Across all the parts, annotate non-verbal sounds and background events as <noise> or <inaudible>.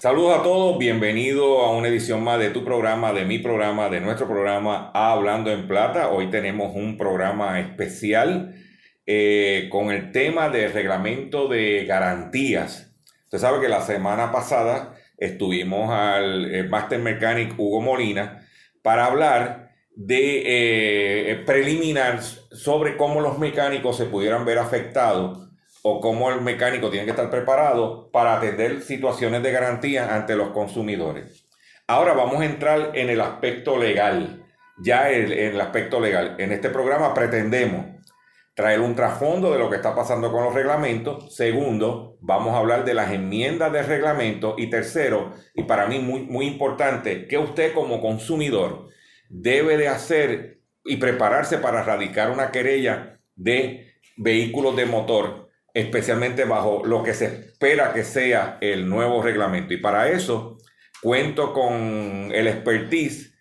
Saludos a todos, bienvenido a una edición más de tu programa, de mi programa, de nuestro programa Hablando en Plata. Hoy tenemos un programa especial eh, con el tema del reglamento de garantías. Usted sabe que la semana pasada estuvimos al eh, Master Mechanic Hugo Molina para hablar de eh, preliminar sobre cómo los mecánicos se pudieran ver afectados o cómo el mecánico tiene que estar preparado para atender situaciones de garantía ante los consumidores. Ahora vamos a entrar en el aspecto legal. Ya en el aspecto legal. En este programa pretendemos traer un trasfondo de lo que está pasando con los reglamentos. Segundo, vamos a hablar de las enmiendas de reglamento. Y tercero, y para mí muy, muy importante, que usted como consumidor debe de hacer y prepararse para radicar una querella de vehículos de motor especialmente bajo lo que se espera que sea el nuevo reglamento. Y para eso cuento con el expertise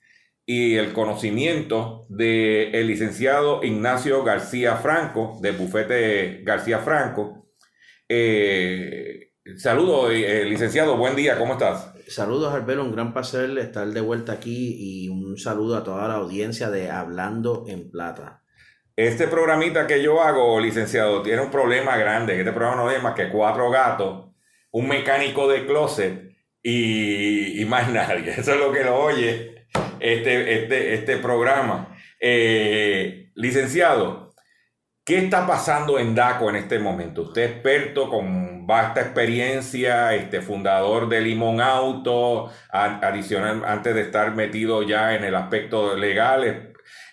y el conocimiento del el licenciado Ignacio García Franco, del bufete García Franco. Eh, saludos, eh, licenciado, buen día, ¿cómo estás? Saludos, Arbelo, un gran placer estar de vuelta aquí y un saludo a toda la audiencia de Hablando en Plata. Este programita que yo hago, licenciado, tiene un problema grande. Este programa no es más que cuatro gatos, un mecánico de closet y, más <laughs> nadie. Eso es lo que lo oye este, este, este programa. Eh, licenciado, ¿qué está pasando en DACO en este momento? Usted es experto con vasta experiencia, este, fundador de Limón Auto, adicional, antes de estar metido ya en el aspecto legal,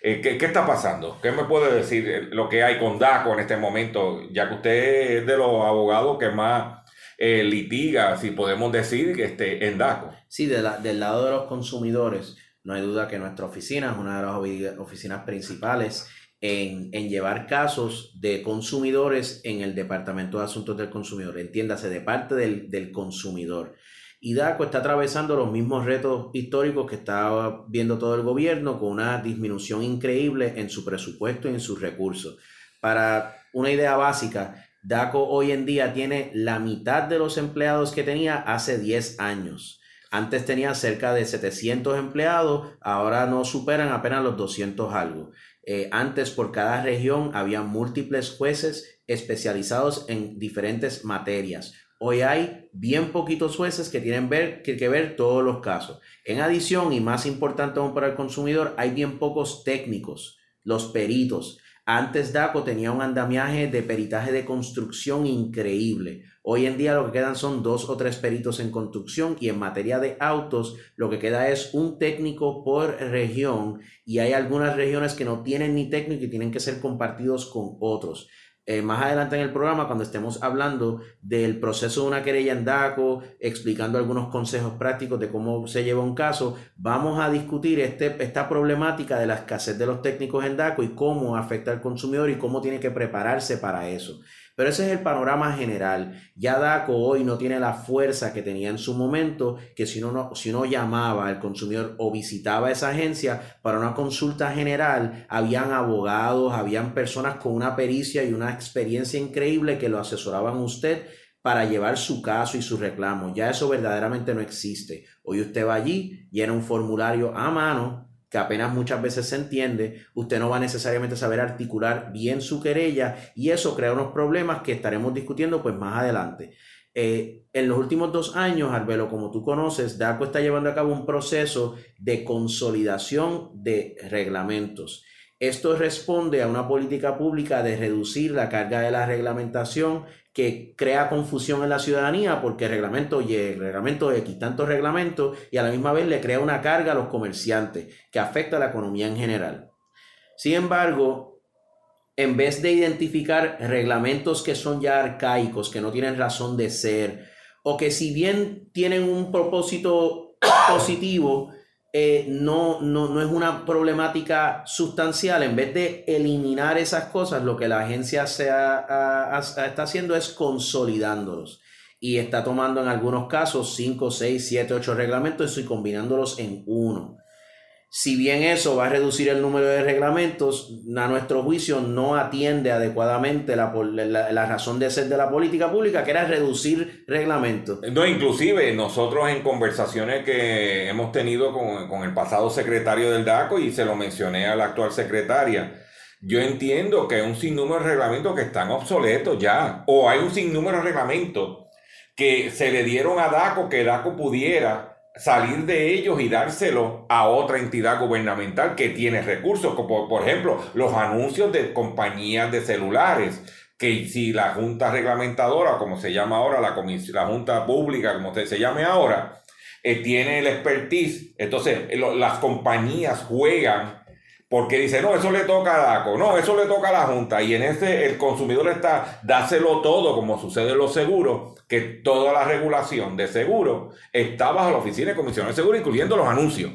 eh, ¿qué, está pasando? ¿Qué me puede decir eh, lo que hay con DACO en este momento? Ya que usted es de los abogados que más eh, litiga, si podemos decir, esté en DACO. Sí, del lado de los consumidores, no hay duda que nuestra oficina es una de las oficinas principales en, llevar casos de consumidores en el Departamento de Asuntos del Consumidor, entiéndase, de parte del consumidor. Y DACO está atravesando los mismos retos históricos que está viendo todo el gobierno con una disminución increíble en su presupuesto y en sus recursos. Para una idea básica, DACO hoy en día tiene la mitad de los empleados que tenía hace 10 años. Antes tenía cerca de 700 empleados, ahora no superan apenas los 200 algo. Eh, antes por cada región había múltiples jueces especializados en diferentes materias. Hoy hay bien poquitos jueces que tienen que, que, ver todos los casos. En adición, y más importante aún para el consumidor, hay bien pocos técnicos, los peritos. Antes DACO tenía un andamiaje de peritaje de construcción increíble. Hoy en día lo que quedan son dos o tres peritos en construcción y en materia de autos lo que queda es un técnico por región y hay algunas regiones que no tienen ni técnico y tienen que ser compartidos con otros. Eh, más adelante en el programa, cuando estemos hablando del proceso de una querella en DACO, explicando algunos consejos prácticos de cómo se lleva un caso, vamos a discutir este, esta problemática de la escasez de los técnicos en DACO y cómo afecta al consumidor y cómo tiene que prepararse para eso. Pero ese es el panorama general. Ya DACO hoy no tiene la fuerza que tenía en su momento, que si uno, si uno llamaba al consumidor o visitaba esa agencia para una consulta general, habían abogados, habían personas con una pericia y una experiencia increíble que lo asesoraban a usted para llevar su caso y su reclamo. Ya eso verdaderamente no existe. Hoy usted va allí, llena un formulario a mano, que apenas muchas veces se entiende, usted no va necesariamente a saber articular bien su querella y eso crea unos problemas que estaremos discutiendo pues más adelante. Eh, en los últimos dos años, Arbelo, como tú conoces, DACO está llevando a cabo un proceso de consolidación de reglamentos. Esto responde a una política pública de reducir la carga de la reglamentación que crea confusión en la ciudadanía porque el reglamento Y, el reglamento X, tantos reglamentos, y a la misma vez le crea una carga a los comerciantes que afecta a la economía en general. Sin embargo, en vez de identificar reglamentos que son ya arcaicos, que no tienen razón de ser, o que si bien tienen un propósito <coughs> positivo, eh, no, no, es una problemática sustancial. En vez de eliminar esas cosas, lo que la agencia se está haciendo es consolidándolos. Y está tomando en algunos casos 5, 6, 7, 8 reglamentos y combinándolos en uno. Si bien eso va a reducir el número de reglamentos, a nuestro juicio no atiende adecuadamente la, la, razón de ser de la política pública, que era reducir reglamentos. No, inclusive nosotros en conversaciones que hemos tenido con, con el pasado secretario del DACO y se lo mencioné a la actual secretaria, yo entiendo que hay un sinnúmero de reglamentos que están obsoletos ya, o hay un sinnúmero de reglamentos que se le dieron a DACO que DACO pudiera salir de ellos y dárselo a otra entidad gubernamental que tiene recursos, como por ejemplo los anuncios de compañías de celulares, que si la Junta Reglamentadora, como se llama ahora, la, la Junta Pública, como se llame ahora, eh, tiene el expertise, entonces las compañías juegan porque dice, no, eso le toca a DACO, no, eso le toca a la Junta. Y en ese el consumidor está, dáselo todo, como sucede en los seguros, que toda la regulación de seguro está bajo la Oficina de Comisión de Seguro, incluyendo los anuncios.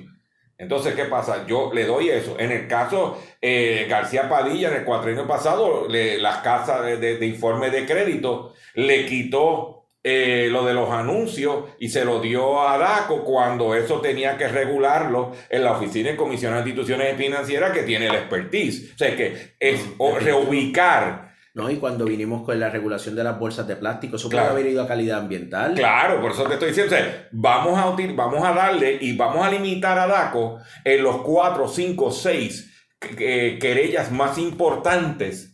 Entonces, ¿qué pasa? Yo le doy eso. En el caso eh, García Padilla, en el cuatrienio pasado, las casas de, de informe de crédito le quitó eh, lo de los anuncios y se lo dio a DACO cuando eso tenía que regularlo en la Oficina de Comisión de Instituciones Financieras que tiene el expertise. O sea, que es reubicar. No, y cuando vinimos con la regulación de las bolsas de plástico, eso puede haber ido a calidad ambiental. Claro, por eso te estoy diciendo, vamos, a vamos a darle y vamos a limitar a DACO en los cuatro, cinco, seis querellas más importantes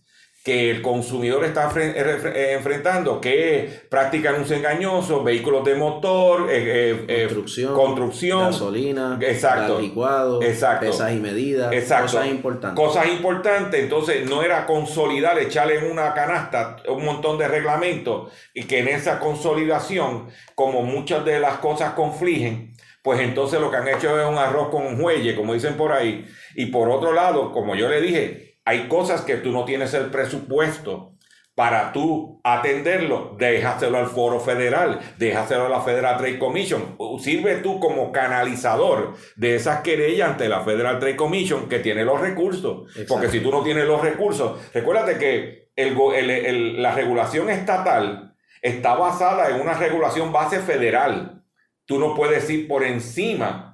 que el consumidor está eh, enfrentando, que práctica anuncios engañosos, vehículos de motor, eh, eh, construcción, construcción, gasolina, exacto, licuado, exacto, pesas y medidas, cosas importantes. Cosas importantes, entonces no era consolidar, echarle en una canasta un montón de reglamentos y que en esa consolidación, como muchas de las cosas confligen, pues entonces lo que han hecho es un arroz con un juelle, como dicen por ahí. Y por otro lado, como yo le dije, hay cosas que tú no tienes el presupuesto para tú atenderlo, déjaselo al foro federal, déjaselo a la Federal Trade Commission. Sirve tú como canalizador de esas querellas ante la Federal Trade Commission que tiene los recursos. Porque si tú no tienes los recursos, recuérdate que el, la regulación estatal está basada en una regulación base federal. Tú no puedes ir por encima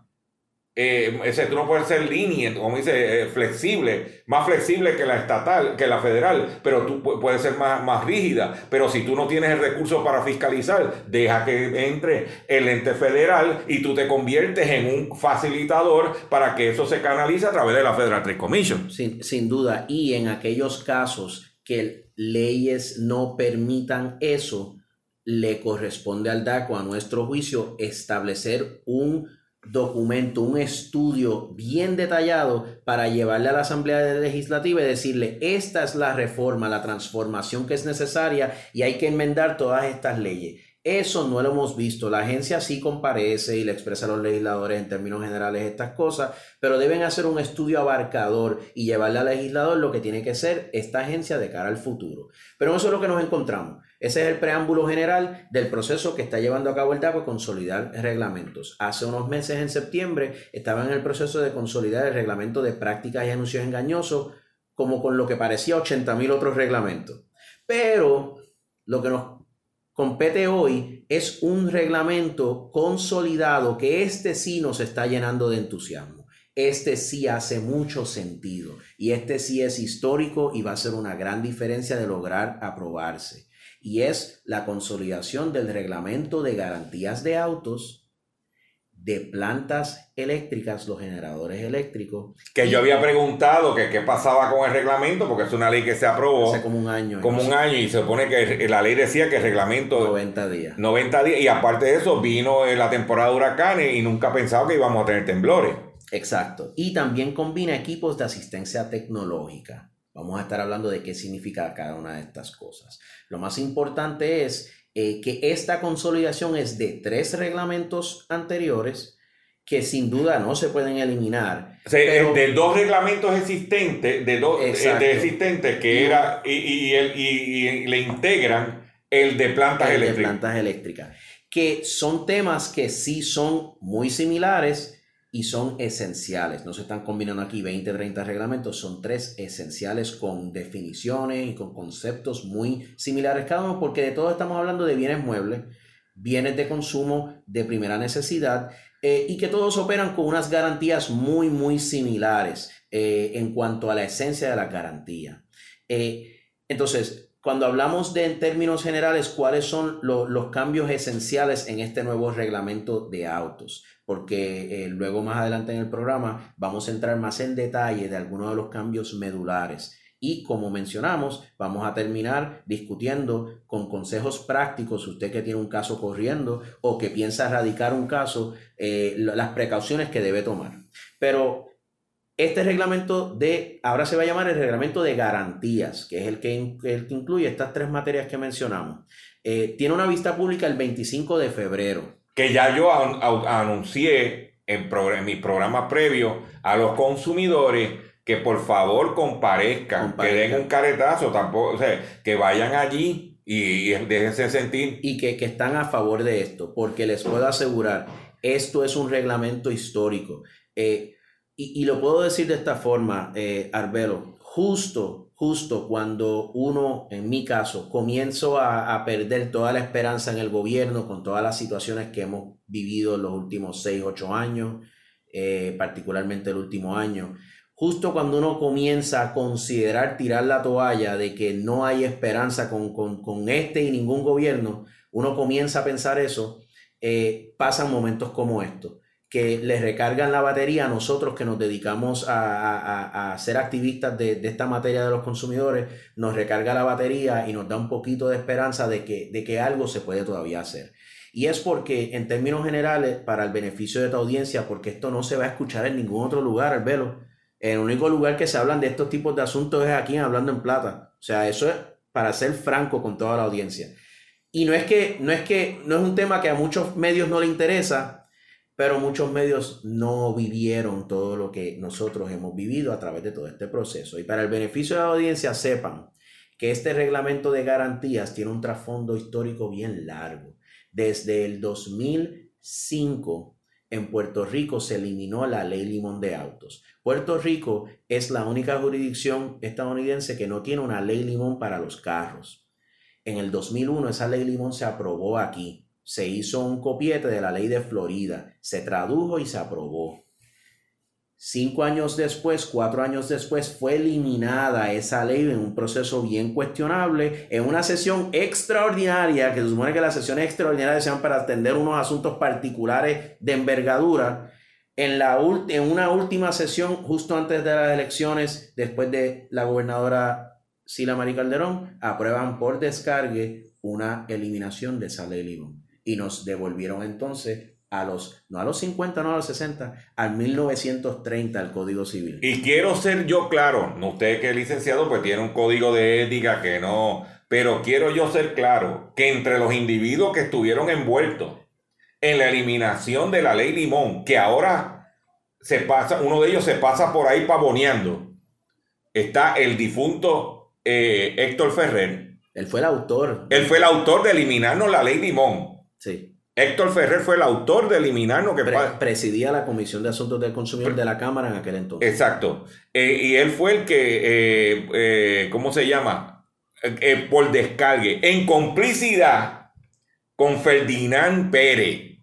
eh, tú no puedes ser lenient, como dice, eh, flexible, más flexible que la estatal, que la federal, pero tú puedes ser más, más rígida. Pero si tú no tienes el recurso para fiscalizar, deja que entre el ente federal y tú te conviertes en un facilitador para que eso se canalice a través de la Federal Trade Commission. Sin, sin duda, y en aquellos casos que leyes no permitan eso, le corresponde al DACO, a nuestro juicio, establecer un documento, un estudio bien detallado para llevarle a la Asamblea Legislativa y decirle, esta es la reforma, la transformación que es necesaria y hay que enmendar todas estas leyes. Eso no lo hemos visto. La agencia sí comparece y le expresa a los legisladores en términos generales estas cosas, pero deben hacer un estudio abarcador y llevarle al legislador lo que tiene que ser esta agencia de cara al futuro. Pero eso es lo que nos encontramos. Ese es el preámbulo general del proceso que está llevando a cabo el DACO consolidar reglamentos. Hace unos meses, en septiembre, estaba en el proceso de consolidar el reglamento de prácticas y anuncios engañosos, como con lo que parecía 80 mil otros reglamentos. Pero lo que nos compete hoy es un reglamento consolidado que este sí nos está llenando de entusiasmo. Este sí hace mucho sentido y este sí es histórico y va a ser una gran diferencia de lograr aprobarse y es la consolidación del reglamento de garantías de autos de plantas eléctricas, los generadores eléctricos. Que yo había preguntado que qué pasaba con el reglamento, porque es una ley que se aprobó. Hace como un año. Como un año, y se supone que la ley decía que el reglamento... 90 días. 90 días, y aparte de eso, vino la temporada de huracanes y nunca pensaba que íbamos a tener temblores. Exacto. Y también combina equipos de asistencia tecnológica. Vamos a estar hablando de qué significa cada una de estas cosas. Lo más importante es eh, que esta consolidación es de tres reglamentos anteriores que sin duda no se pueden eliminar. de dos reglamentos existentes, de dos de existentes que era y, y, le integran el de plantas el eléctricas. De plantas eléctricas, que son temas que sí son muy similares y son esenciales. No se están combinando aquí 20, 30 reglamentos, son tres esenciales con definiciones y con conceptos muy similares cada uno, porque de todo estamos hablando de bienes muebles, bienes de consumo de primera necesidad eh, y que todos operan con unas garantías muy, muy similares eh, en cuanto a la esencia de la garantía. Eh, entonces, cuando hablamos de en términos generales, ¿cuáles son los cambios esenciales en este nuevo reglamento de autos? Porque luego más adelante en el programa vamos a entrar más en detalle de algunos de los cambios medulares. Y como mencionamos, vamos a terminar discutiendo con consejos prácticos, usted que tiene un caso corriendo o que piensa erradicar un caso, eh, las precauciones que debe tomar. Pero este reglamento de, ahora se va a llamar el reglamento de garantías, que es el que, incluye estas tres materias que mencionamos. Eh, tiene una vista pública el 25 de febrero. Que ya yo anuncié en, en mi programa previo a los consumidores que por favor comparezcan, que den un caretazo, tampoco, o sea, que vayan allí y, déjense sentir. Y que, están a favor de esto, porque les puedo asegurar, esto es un reglamento histórico. Eh, y, lo puedo decir de esta forma, eh, Arbelo, justo, justo cuando uno, en mi caso, comienzo a, perder toda la esperanza en el gobierno con todas las situaciones que hemos vivido en los últimos 6, 8 años, eh, particularmente el último año, justo cuando uno comienza a considerar tirar la toalla de que no hay esperanza con, este y ningún gobierno, uno comienza a pensar eso, eh, pasan momentos como estos, que les recargan la batería a nosotros que nos dedicamos a, ser activistas de, esta materia de los consumidores, nos recarga la batería y nos da un poquito de esperanza de que, de que algo se puede todavía hacer. Y es porque, en términos generales, para el beneficio de tu audiencia, porque esto no se va a escuchar en ningún otro lugar, el velo, el único lugar que se hablan de estos tipos de asuntos es aquí Hablando en Plata. O sea, eso es para ser franco con toda la audiencia. Y no es que no es que no es un tema que a muchos medios no le interesa, pero muchos medios no vivieron todo lo que nosotros hemos vivido a través de todo este proceso. Y para el beneficio de la audiencia, sepan que este reglamento de garantías tiene un trasfondo histórico bien largo. Desde el 2005 en Puerto Rico se eliminó la ley limón de autos. Puerto Rico es la única jurisdicción estadounidense que no tiene una ley limón para los carros. En el 2001 esa ley limón se aprobó aquí. Se hizo un copiete de la ley de Florida, se tradujo y se aprobó. Cinco años después, cuatro años después, fue eliminada esa ley en un proceso bien cuestionable, en una sesión extraordinaria, que se supone que las sesiones extraordinarias sean para atender unos asuntos particulares de envergadura. En, la en una última sesión, justo antes de las elecciones, después de la gobernadora Sila María Calderón, aprueban por descargue una eliminación de esa ley Y nos devolvieron entonces a los, no a los 50, no a los 60, al 1930 el Código Civil. Y quiero ser yo claro, usted que es licenciado pues tiene un código de ética que no, pero quiero yo ser claro que entre los individuos que estuvieron envueltos en la eliminación de la ley Limón, que ahora se pasa, uno de ellos se pasa por ahí pavoneando, está el difunto eh, Héctor Ferrer. Él fue el autor. Él fue el autor de eliminarnos la ley Limón. Sí. Héctor Ferrer fue el autor de eliminarnos que presidía la Comisión de Asuntos del Consumidor de la Cámara en aquel entonces. Exacto. Eh, y él fue el que, eh, eh, ¿cómo se llama? por descargue, en complicidad con Ferdinand Pérez,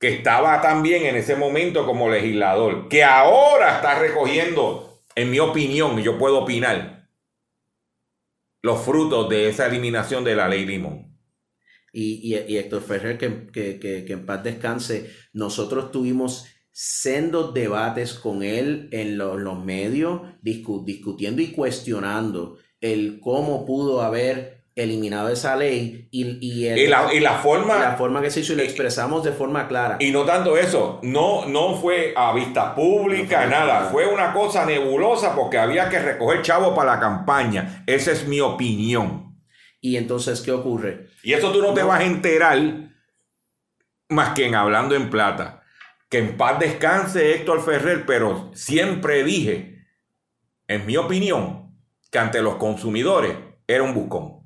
que estaba también en ese momento como legislador, que ahora está recogiendo, en mi opinión, yo puedo opinar, los frutos de esa eliminación de la ley Limón y, y, Héctor Ferrer, que, que, en paz descanse, nosotros tuvimos sendos debates con él en los medios, discutiendo y cuestionando el cómo pudo haber eliminado esa ley y, y, el- Y la, y la forma... la forma que se hizo y lo expresamos de forma clara. Y no tanto eso, no, no fue a vista pública, No fue nada, nada. fue una cosa nebulosa porque había que recoger chavo para la campaña. Esa es mi opinión. Y entonces, ¿qué ocurre? Y eso tú no, te vas a enterar más que en Hablando en Plata. Que en paz descanse Héctor Ferrer, pero siempre dije, en mi opinión, que ante los consumidores era un buscón.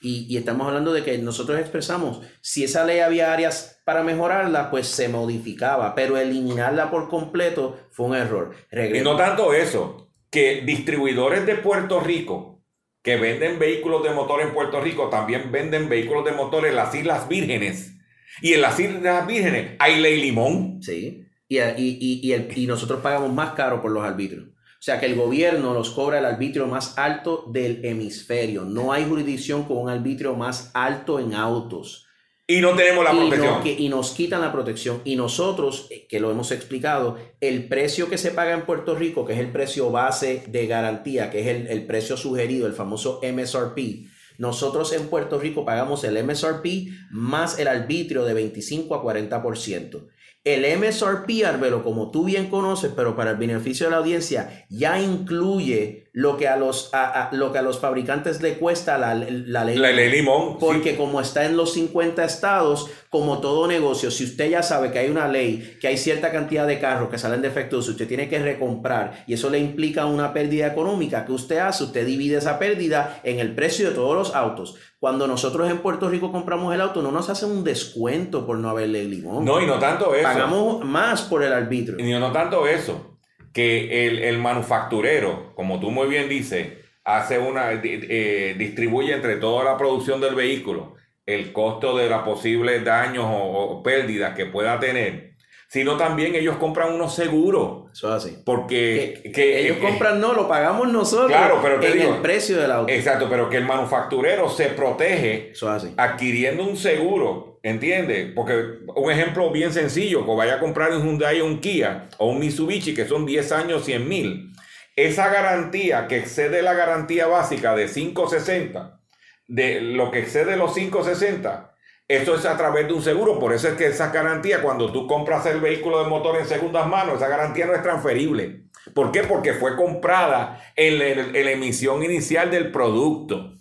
Y, y estamos hablando de que nosotros expresamos, si esa ley había áreas para mejorarla, pues se modificaba, pero eliminarla por completo fue un error. Y no tanto eso, que distribuidores de Puerto Rico que venden vehículos de motor en Puerto Rico también venden vehículos de motor en las Islas Vírgenes. Y en las Islas Vírgenes hay ley limón. Sí. Y, y, y, y nosotros pagamos más caro por los arbitrios. O sea que el gobierno nos cobra el arbitrio más alto del hemisferio. No hay jurisdicción con un arbitrio más alto en autos. Y no tenemos la y, protección. que- y nos quitan la protección. Y nosotros, eh, que lo hemos explicado, el precio que se paga en Puerto Rico, que es el precio base de garantía, que es el, el precio sugerido, el famoso MSRP, nosotros en Puerto Rico pagamos el MSRP más el arbitrio de 25 a 40%. El MSRP, Arbelo, como tú bien conoces, pero para el beneficio de la audiencia, ya incluye lo que a los, a- a- lo que a los fabricantes le cuesta la, la ley. La ley limón. sí. Porque como está en los 50 estados, como todo negocio, si usted ya sabe que hay una ley, que hay cierta cantidad de carros que salen defectuosos, usted tiene que recomprar y eso le implica una pérdida económica, ¿qué usted hace? Usted divide esa pérdida en el precio de todos los autos. Cuando nosotros en Puerto Rico compramos el auto, no nos hacen un descuento por no haberle limón. No, y no tanto eso. Pagamos más por el arbitrio. Y no tanto eso, que el, el manufacturero, como tú muy bien dices, hace una, di- eh, distribuye entre toda la producción del vehículo el costo de los posibles daños o, o pérdidas que pueda tener, sino también ellos compran unos seguros, Eso es así. porque Que, que- ellos eh, compran, no, lo pagamos nosotros Claro, pero te en digo- el precio del auto. Exacto, pero que el manufacturero se protege Eso es así. adquiriendo un seguro, ¿entiendes? Porque un ejemplo bien sencillo, que vaya a comprar un Hyundai o un Kia o un Mitsubishi, que son 10 años, 100 mil, esa garantía que excede la garantía básica de 560, de lo que excede los 560, eso es a través de un seguro, por eso es que esa garantía, cuando tú compras el vehículo de motor en segundas manos, esa garantía no es transferible. ¿Por qué? Porque fue comprada en la, en la emisión inicial del producto.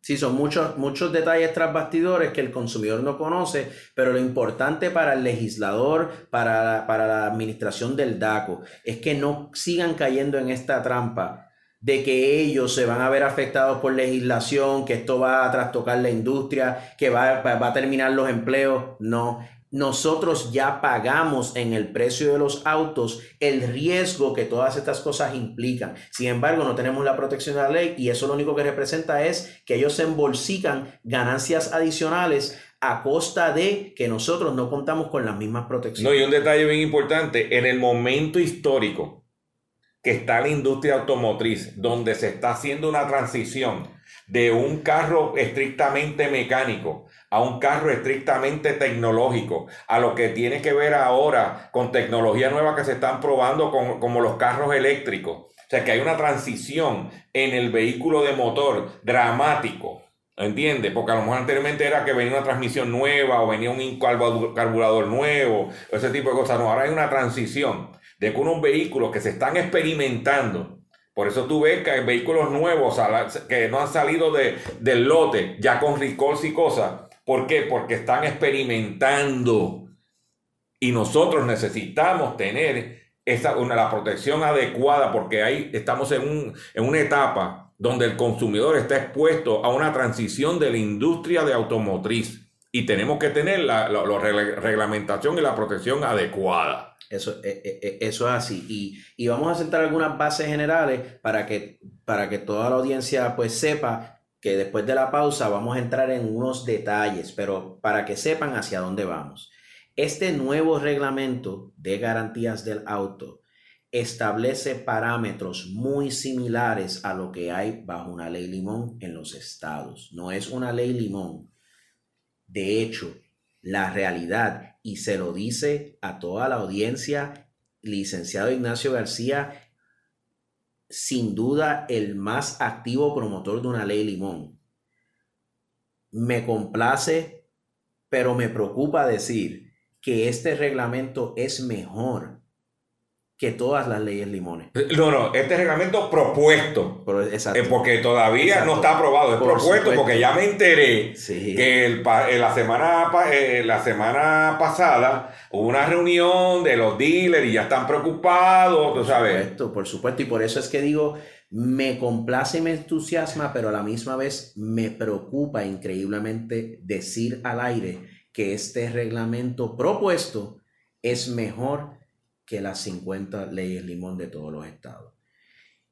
Sí, son muchos, muchos detalles tras bastidores que el consumidor no conoce, pero lo importante para el legislador, para, para la administración del DACO, es que no sigan cayendo en esta trampa de que ellos se van a ver afectados por legislación, que esto va a trastocar la industria, que va, va- a terminar los empleos. No, nosotros ya pagamos en el precio de los autos el riesgo que todas estas cosas implican. Sin embargo, no tenemos la protección de la ley y eso lo único que representa es que ellos se embolsican ganancias adicionales a costa de que nosotros no contamos con las mismas protecciones. No, y un detalle bien importante, en el momento histórico que está la industria automotriz, donde se está haciendo una transición de un carro estrictamente mecánico a un carro estrictamente tecnológico, a lo que tiene que ver ahora con tecnología nueva que se están probando con- como los carros eléctricos. O sea que hay una transición en el vehículo de motor dramático. ¿Entiendes? Porque a lo mejor anteriormente era que venía una transmisión nueva o venía un carbu- carburador nuevo, ese tipo de cosas. No, ahora hay una transición de que unos vehículos que se están experimentando. Por eso tú ves que hay vehículos nuevos que no han salido de, del lote, ya con recalls y cosas. ¿Por qué? Porque están experimentando. Y nosotros necesitamos tener esa, una, la protección adecuada porque ahí estamos en, un, en una etapa donde el consumidor está expuesto a una transición de la industria de automotriz y tenemos que tener la, la- la regla- reglamentación y la protección adecuada. Eso, eh, eh, eh, eso es así. Y, y vamos a sentar algunas bases generales para que, para que toda la audiencia pues sepa que después de la pausa vamos a entrar en unos detalles, pero para que sepan hacia dónde vamos. Este nuevo reglamento de garantías del auto establece parámetros muy similares a lo que hay bajo una ley limón en los estados. No es una ley limón. De hecho, la realidad, y se lo dice a toda la audiencia, licenciado Ignacio García, sin duda el más activo promotor de una ley limón. me complace, pero me preocupa decir que este reglamento es mejor que todas las leyes limones. No, no, este reglamento propuesto. Pero, exacto. Eh, porque todavía Exacto. no está aprobado, es Por propuesto supuesto. porque ya me enteré Sí. que el pa- eh, la, semana, eh, la semana pasada hubo una reunión de los dealers y ya están preocupados, tú Por sabes. supuesto, por supuesto. Y por eso es que digo, me complace y me entusiasma, pero a la misma vez me preocupa increíblemente decir al aire que este reglamento propuesto es mejor que las 50 leyes limón de todos los estados.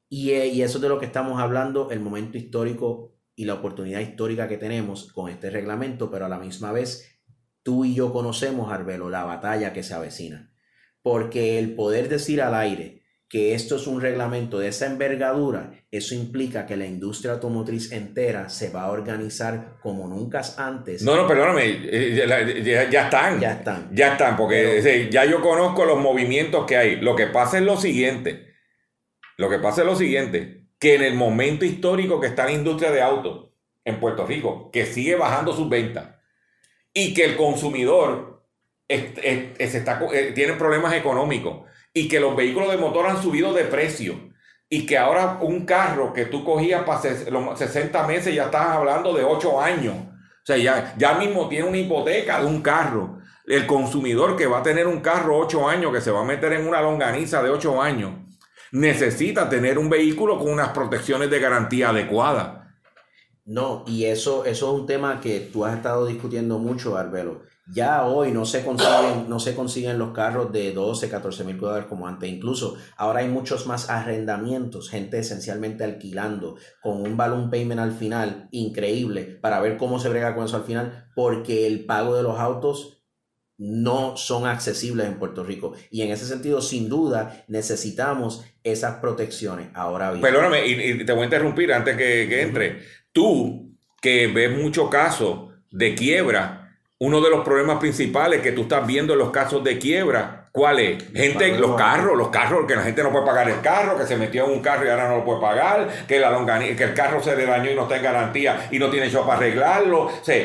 Y, eh, y eso es de lo que estamos hablando, el momento histórico y la oportunidad histórica que tenemos con este reglamento, pero a la misma vez tú y yo conocemos, Arbelo, la batalla que se avecina. Porque el poder decir al aire que esto es un reglamento de esa envergadura, eso implica que la industria automotriz entera se va a organizar como nunca antes. No, no, perdóname, eh, ya, están. Ya están. Ya están, porque ya yo conozco los movimientos que hay. Lo que pasa es lo siguiente. Lo que pasa es lo siguiente. Que en el momento histórico que está la industria de autos en Puerto Rico, que sigue bajando sus ventas, y que el consumidor es- es- es- se está, eh, tiene problemas económicos, y que los vehículos de motor han subido de precio, y que ahora un carro que tú cogías para los 60 meses ya estás hablando de 8 años. O sea, ya, ya mismo tiene una hipoteca de un carro. El consumidor que va a tener un carro 8 años, que se va a meter en una longaniza de 8 años, necesita tener un vehículo con unas protecciones de garantía adecuadas. No, y eso, eso es un tema que tú has estado discutiendo mucho, Arbelo. Ya hoy no se consiguen, no se consiguen los carros de 12, 14 mil dólares como antes. Incluso ahora hay muchos más arrendamientos, gente esencialmente alquilando con un balloon payment al final increíble para ver cómo se brega con eso al final, porque el pago de los autos no son accesibles en Puerto Rico. Y en ese sentido, sin duda, necesitamos esas protecciones. Ahora bien. Perdóname, y, y te voy a interrumpir antes que, que entre. Tú, que ves muchos casos de quiebra, uno de los problemas principales que tú estás viendo en los casos de quiebra, ¿cuál es? Gente, los carros, los carros, que la gente no puede pagar el carro, que se metió en un carro y ahora no lo puede pagar, que, la que el carro se le dañó y no está en garantía y no tiene show para arreglarlo. O sea,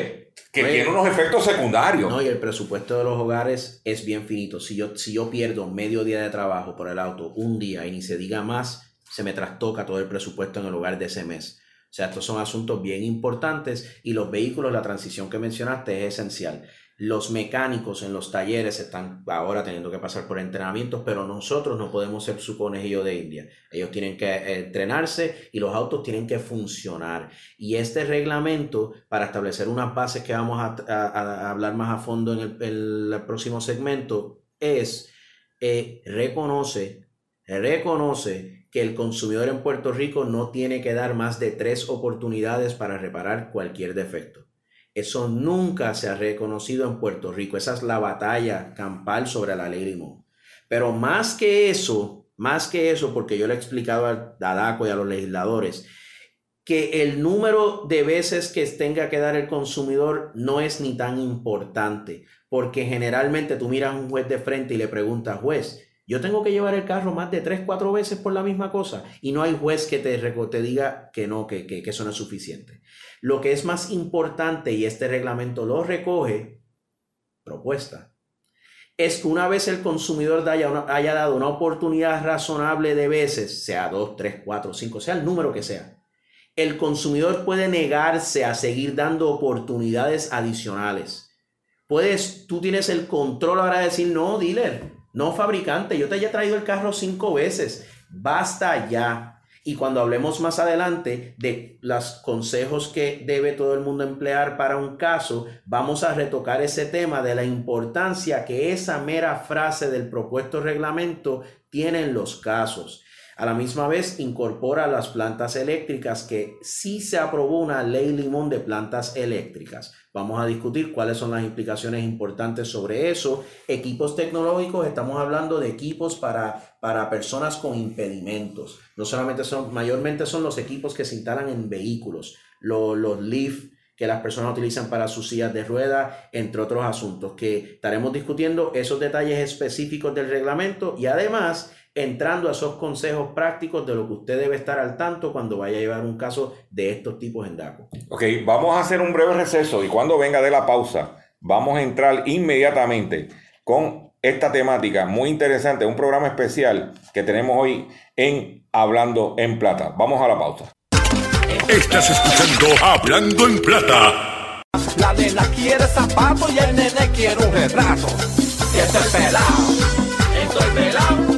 que Oye. tiene unos efectos secundarios. No, y el presupuesto de los hogares es bien finito. Si yo, si yo pierdo medio día de trabajo por el auto, un día y ni se diga más, se me trastoca todo el presupuesto en el hogar de ese mes. O sea, estos son asuntos bien importantes y los vehículos, la transición que mencionaste es esencial. Los mecánicos en los talleres están ahora teniendo que pasar por entrenamientos, pero nosotros no podemos ser su conejillo de India. Ellos tienen que eh, entrenarse y los autos tienen que funcionar. Y este reglamento, para establecer unas bases que vamos a, hablar más a fondo en el, en el próximo segmento, es eh, reconoce, reconoce que el consumidor en Puerto Rico no tiene que dar más de tres oportunidades para reparar cualquier defecto. Eso nunca se ha reconocido en Puerto Rico. Esa es la batalla campal sobre la ley limón. Pero más que eso, más que eso, porque yo le he explicado a Dadaco y a los legisladores, que el número de veces que tenga que dar el consumidor no es ni tan importante, porque generalmente tú miras a un juez de frente y le preguntas, juez, yo tengo que llevar el carro más de tres, cuatro veces por la misma cosa, y no hay juez que te, te diga que no, que, que, eso no es suficiente. Lo que es más importante, y este reglamento lo recoge, propuesta, es que una vez el consumidor haya, haya dado una oportunidad razonable de veces, sea dos, tres, cuatro, cinco, sea el número que sea, el consumidor puede negarse a seguir dando oportunidades adicionales. Puedes, tú tienes el control ahora de decir, no, dealer, no fabricante, yo te haya traído el carro cinco veces, basta ya. Y cuando hablemos más adelante de los consejos que debe todo el mundo emplear para un caso, vamos a retocar ese tema de la importancia que esa mera frase del propuesto reglamento tiene en los casos. A la misma vez incorpora las plantas eléctricas que sí se aprobó una ley limón de plantas eléctricas. Vamos a discutir cuáles son las implicaciones importantes sobre eso. Equipos tecnológicos, estamos hablando de equipos para, para personas con impedimentos. No solamente son, mayormente son los equipos que se instalan en vehículos, los, los que las personas utilizan para sus sillas de ruedas, entre otros asuntos, que estaremos discutiendo esos detalles específicos del reglamento y además entrando a esos consejos prácticos de lo que usted debe estar al tanto cuando vaya a llevar un caso de estos tipos en DACO. Ok, vamos a hacer un breve receso y cuando venga de la pausa, vamos a entrar inmediatamente con esta temática muy interesante, un programa especial que tenemos hoy en Hablando en Plata. Vamos a la pausa. Estás escuchando Hablando en Plata. La nena quiere zapato y el nene quiere un retrato. Y este pelado, estoy pelado,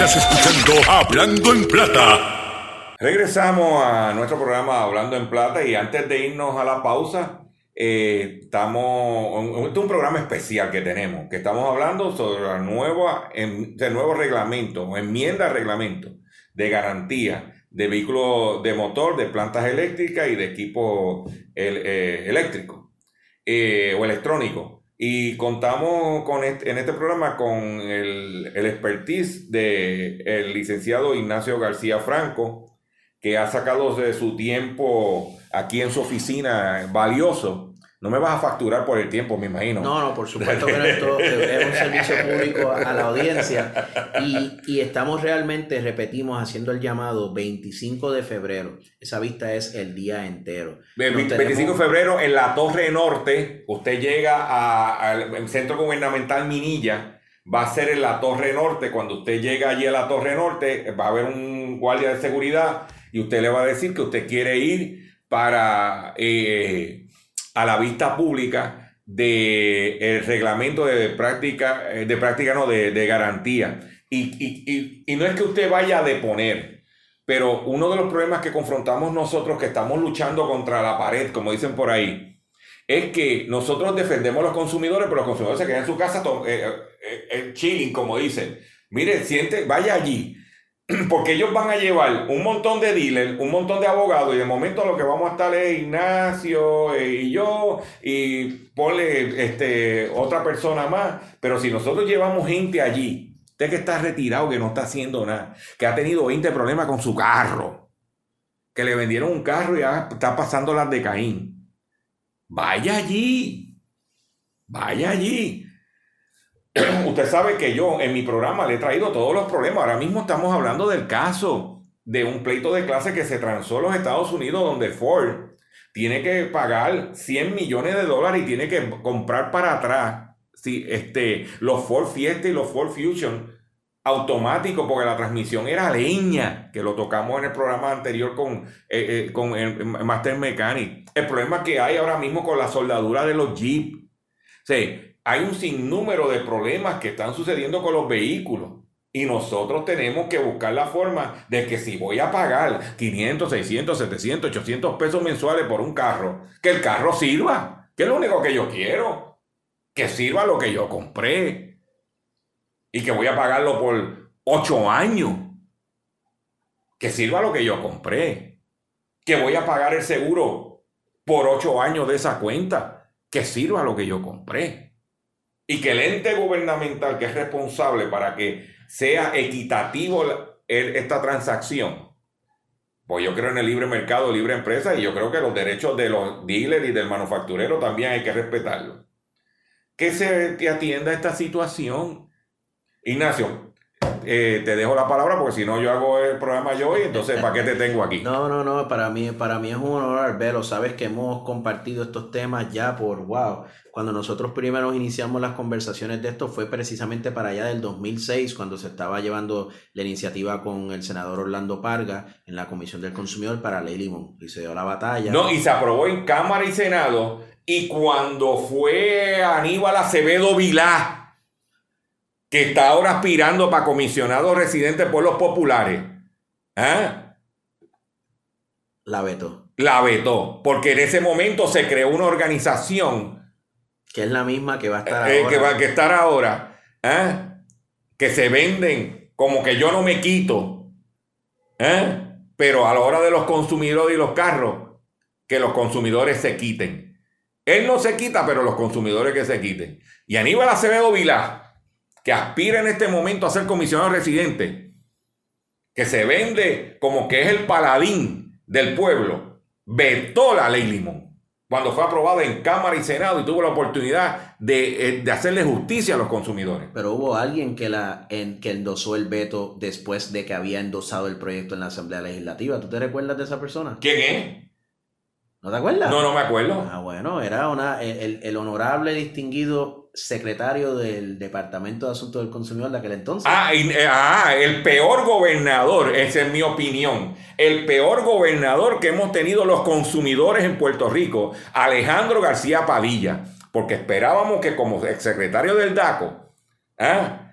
Estás escuchando Hablando en Plata. Regresamos a nuestro programa Hablando en Plata y antes de irnos a la pausa, eh, estamos, este es un programa especial que tenemos, que estamos hablando sobre la nueva, el nuevo reglamento, enmienda al reglamento de garantía de vehículos de motor, de plantas eléctricas y de equipo eh, eléctrico eh, o electrónico. Y contamos con este- en este programa con el, el expertise del el licenciado Ignacio García Franco, que ha sacado de su tiempo aquí en su oficina valioso. No me vas a facturar por el tiempo, me imagino. No, no, por supuesto que no esto <laughs> es un servicio público a la audiencia y, y estamos realmente, repetimos, haciendo el llamado 25 de febrero. Esa vista es el día entero. Ve- Nos 25 de febrero en la Torre Norte, usted llega a- al Centro Gubernamental Minilla, va a ser en la Torre Norte, cuando usted llega allí a la Torre Norte, va a haber un guardia de seguridad y usted le va a decir que usted quiere ir para eh, a la vista pública de el reglamento de práctica, eh, de práctica no, de, de garantía. Y, y- y- y no es que usted vaya a deponer, pero uno de los problemas que confrontamos nosotros que estamos luchando contra la pared, como dicen por ahí, es que nosotros defendemos a los consumidores, pero los consumidores se quedan en su casa to- eh, eh, eh, chilling, como dicen. Mire, siente, vaya allí. <clears throat> Porque ellos van a llevar un montón de dealers, un montón de abogados, y de momento lo que vamos a estar es Ignacio eh, y yo, y ponle este, otra persona más. Pero si nosotros llevamos gente allí, usted que está retirado, que no está haciendo nada, que ha tenido 20 problemas con su carro, que le vendieron un carro y está pasando las de Caín. Vaya allí. Vaya allí. <clears throat> Usted sabe que yo en mi programa le he traído todos los problemas. Ahora mismo estamos hablando del caso de un pleito de clase que se transó en los Estados Unidos donde Ford tiene que pagar 100 millones de dólares y tiene que comprar para atrás sí, este, los Ford Fiesta y los Ford Fusion automáticos porque la transmisión era leña, que lo tocamos en el programa anterior con, eh, eh, con el Master Mechanic. El problema que hay ahora mismo con la soldadura de los Jeep. Sí, hay un sinnúmero de problemas que están sucediendo con los vehículos. Y nosotros tenemos que buscar la forma de que si voy a pagar 500, 600, 700, 800 pesos mensuales por un carro, que el carro sirva. Que es lo único que yo quiero. Que sirva lo que yo compré. Y que voy a pagarlo por 8 años. Que sirva lo que yo compré. Que voy a pagar el seguro por 8 años de esa cuenta. Que sirva lo que yo compré y que el ente gubernamental que es responsable para que sea equitativo esta transacción, pues yo creo en el libre mercado, libre empresa y yo creo que los derechos de los dealers y del manufacturero también hay que respetarlos. Que se atienda esta situación. Ignacio, eh, te dejo la palabra porque si no yo hago el programa yo y entonces ¿para qué te tengo aquí? <laughs> No, no, no, para mí, para mí es un honor, Arbelo. Sabes que hemos compartido estos temas ya por, wow, cuando nosotros primero iniciamos las conversaciones de esto fue precisamente para allá del 2006, cuando se estaba llevando la iniciativa con el senador Orlando Parga en la Comisión del Consumidor para Ley Limón. Y se dio la batalla. No, y se aprobó en Cámara y Senado. Y cuando fue Aníbal Acevedo Vilá, que está ahora aspirando para comisionado residente por los populares, ¿ah? La vetó. la vetó. Porque en ese momento se creó una organización Que es la misma que va a estar eh, ahora. que va a estar ahora, ¿ah? que se venden como que yo no me quito. ¿ah? Pero a la hora de los consumidores y los carros, que los consumidores se quiten. Él no se quita, pero los consumidores que se quiten. Y Aníbal Acevedo Vilá, que aspira en este momento a ser comisionado residente, que se vende como que es el paladín del pueblo, vetó la ley Limón cuando fue aprobada en Cámara y Senado y tuvo la oportunidad de, eh, hacerle justicia a los consumidores. Pero hubo alguien que, la, en, que endosó el veto después de que había endosado el proyecto en la Asamblea Legislativa. ¿Tú te recuerdas de esa persona? ¿Quién es? ¿No te acuerdas? No, no me acuerdo. Ah, bueno, era una, el, el honorable distinguido secretario del Departamento de Asuntos del Consumidor de aquel entonces. Ah, eh, ah, el peor gobernador, esa es mi opinión. El peor gobernador que hemos tenido los consumidores en Puerto Rico, Alejandro García Padilla, porque esperábamos que como secretario del DACO, ¿ah?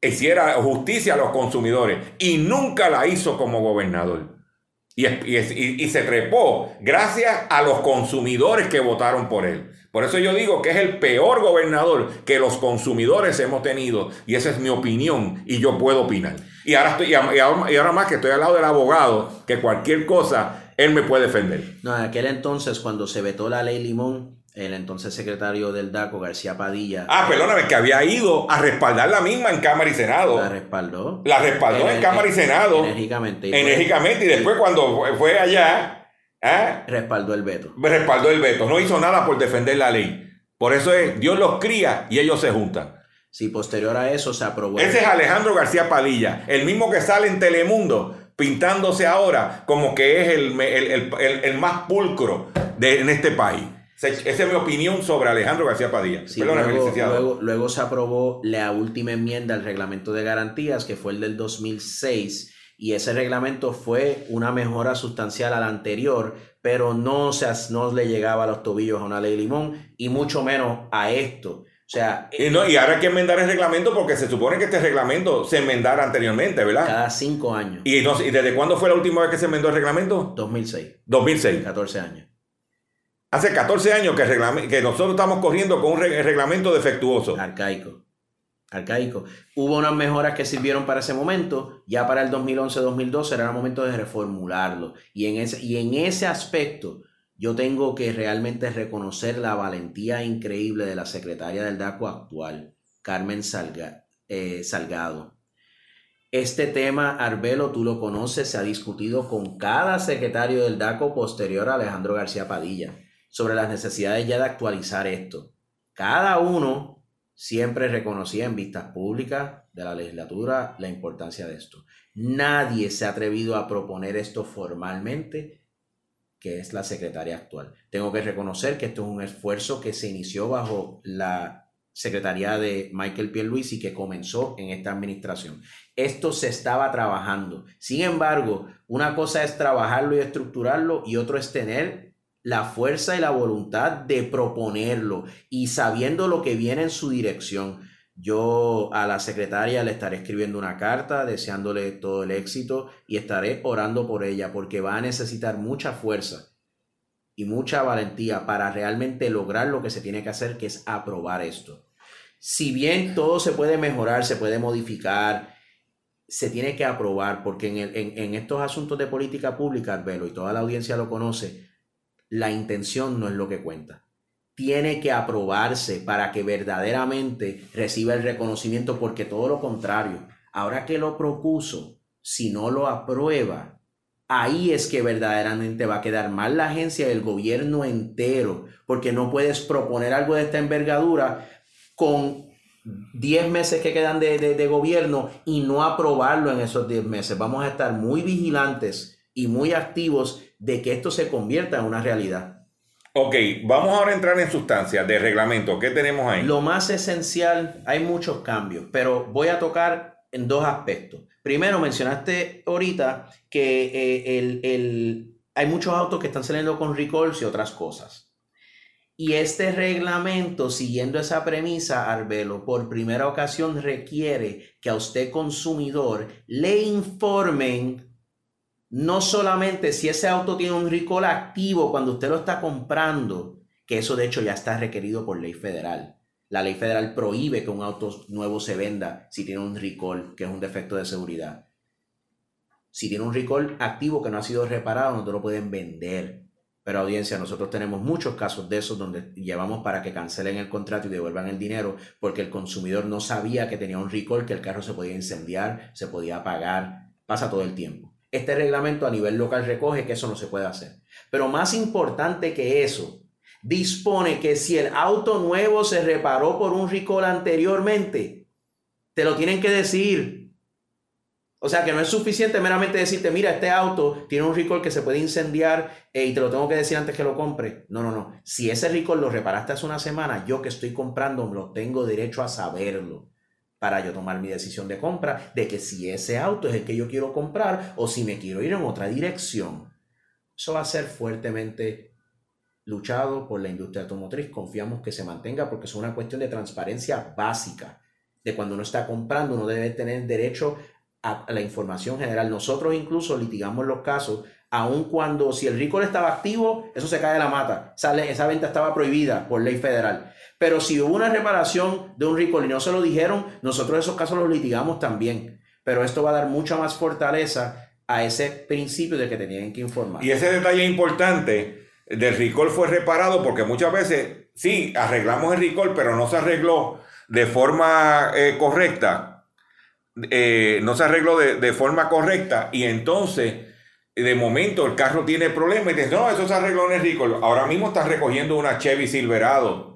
hiciera justicia a los consumidores y nunca la hizo como gobernador. Y, y, se trepó gracias a los consumidores que votaron por él. Por eso yo digo que es el peor gobernador que los consumidores hemos tenido. Y esa es mi opinión y yo puedo opinar. Y ahora, estoy, y ahora, más que estoy al lado del abogado, que cualquier cosa él me puede defender. No, en aquel entonces cuando se vetó la ley Limón, el entonces secretario del DACO, García Padilla. Ah, perdóname, que había ido a respaldar la misma en Cámara y Senado. La respaldó. La respaldó en, Cámara y Senado. Enérgicamente. enérgicamente. Y después cuando fue allá... ¿eh? Respaldó el veto. Respaldó el veto. No hizo nada por defender la ley. Por eso es, Dios los cría y ellos se juntan. Sí, posterior a eso se aprobó. Ese es Alejandro García Padilla, el mismo que sale en Telemundo pintándose ahora como que es el, el, más pulcro de, en este país. Esa es mi opinión sobre Alejandro García Padilla. luego, luego, se aprobó la última enmienda al reglamento de garantías, que fue el del 2006, y ese reglamento fue una mejora sustancial al anterior, pero no, se, no le llegaba a los tobillos a una ley limón, y mucho menos a esto. O sea, y, no, y ahora hay que enmendar el reglamento porque se supone que este reglamento se enmendara anteriormente, ¿verdad? Cada cinco años. ¿Y, ¿Y desde cuándo fue la última vez que se enmendó el reglamento? 2006. 2006. 14 años. Hace 14 años que, nosotros estamos corriendo con un reglamento defectuoso. Arcaico. Arcaico. Hubo unas mejoras que sirvieron para ese momento. Ya para el 2011-2012 era el momento de reformularlo. Y en, ese, y en ese aspecto, yo tengo que realmente reconocer la valentía increíble de la secretaria del DACO actual, Carmen eh, Salgado. Este tema, Arbelo, tú lo conoces, se ha discutido con cada secretario del DACO posterior a Alejandro García Padilla sobre las necesidades ya de actualizar esto. Cada uno siempre reconocía en vistas públicas de la legislatura la importancia de esto. Nadie se ha atrevido a proponer esto formalmente, que es la secretaria actual. Tengo que reconocer que esto es un esfuerzo que se inició bajo la secretaría de Michael y que comenzó en esta administración. Esto se estaba trabajando. Sin embargo, una cosa es trabajarlo y estructurarlo y otro es tener la fuerza y la voluntad de proponerlo y sabiendo lo que viene en su dirección. Yo a la secretaria le estaré escribiendo una carta deseándole todo el éxito y estaré orando por ella porque va a necesitar mucha fuerza y mucha valentía para realmente lograr lo que se tiene que hacer, que es aprobar esto. Si bien todo se puede mejorar, se puede modificar, se tiene que aprobar porque en, en estos asuntos de política pública, Velo, y toda la audiencia lo conoce, la intención no es lo que cuenta. Tiene que aprobarse para que verdaderamente reciba el reconocimiento, porque todo lo contrario, ahora que lo propuso, si no lo aprueba, ahí es que verdaderamente va a quedar mal la agencia del gobierno entero, porque no puedes proponer algo de esta envergadura con 10 meses que quedan de, de, gobierno y no aprobarlo en esos 10 meses. Vamos a estar muy vigilantes y muy activos de que esto se convierta en una realidad. Ok, vamos ahora a entrar en sustancia de reglamento. ¿Qué tenemos ahí? Lo más esencial, hay muchos cambios, pero voy a tocar en dos aspectos. Primero, mencionaste ahorita que eh, el, hay muchos autos que están saliendo con recalls y otras cosas. Y este reglamento, siguiendo esa premisa, Arbelo, por primera ocasión requiere que a usted consumidor le informen no solamente si ese auto tiene un recall activo cuando usted lo está comprando, que eso de hecho ya está requerido por ley federal. La ley federal prohíbe que un auto nuevo se venda si tiene un recall, que es un defecto de seguridad. Si tiene un recall activo que no ha sido reparado, no te lo pueden vender. Pero audiencia, nosotros tenemos muchos casos de esos donde llevamos para que cancelen el contrato y devuelvan el dinero porque el consumidor no sabía que tenía un recall, que el carro se podía incendiar, se podía apagar, pasa todo el tiempo. Este reglamento a nivel local recoge que eso no se puede hacer. Pero más importante que eso, dispone que si el auto nuevo se reparó por un recall anteriormente, te lo tienen que decir. O sea que no es suficiente meramente decirte, mira, este auto tiene un recall que se puede incendiar eh, y te lo tengo que decir antes que lo compre. No, no, no. Si ese recall lo reparaste hace una semana, yo que estoy comprando, lo tengo derecho a saberlo para yo tomar mi decisión de compra de que si ese auto es el que yo quiero comprar o si me quiero ir en otra dirección. Eso va a ser fuertemente luchado por la industria automotriz. Confiamos que se mantenga porque es una cuestión de transparencia básica. De cuando uno está comprando, uno debe tener derecho a, la información general. Nosotros incluso litigamos los casos, aun cuando si el recall estaba activo, eso se cae de la mata. Sale, esa venta estaba prohibida por ley federal. Pero si hubo una reparación de un recall y no se lo dijeron, nosotros esos casos los litigamos también. Pero esto va a dar mucha más fortaleza a ese principio de que tenían que informar. Y ese detalle importante del recall fue reparado porque muchas veces, sí, arreglamos el recall, pero no se arregló de forma eh, correcta eh, no se arregló de, forma correcta y entonces de momento el carro tiene problemas y dices, no, eso se arregló en el recall. Ahora mismo estás recogiendo una Chevy Silverado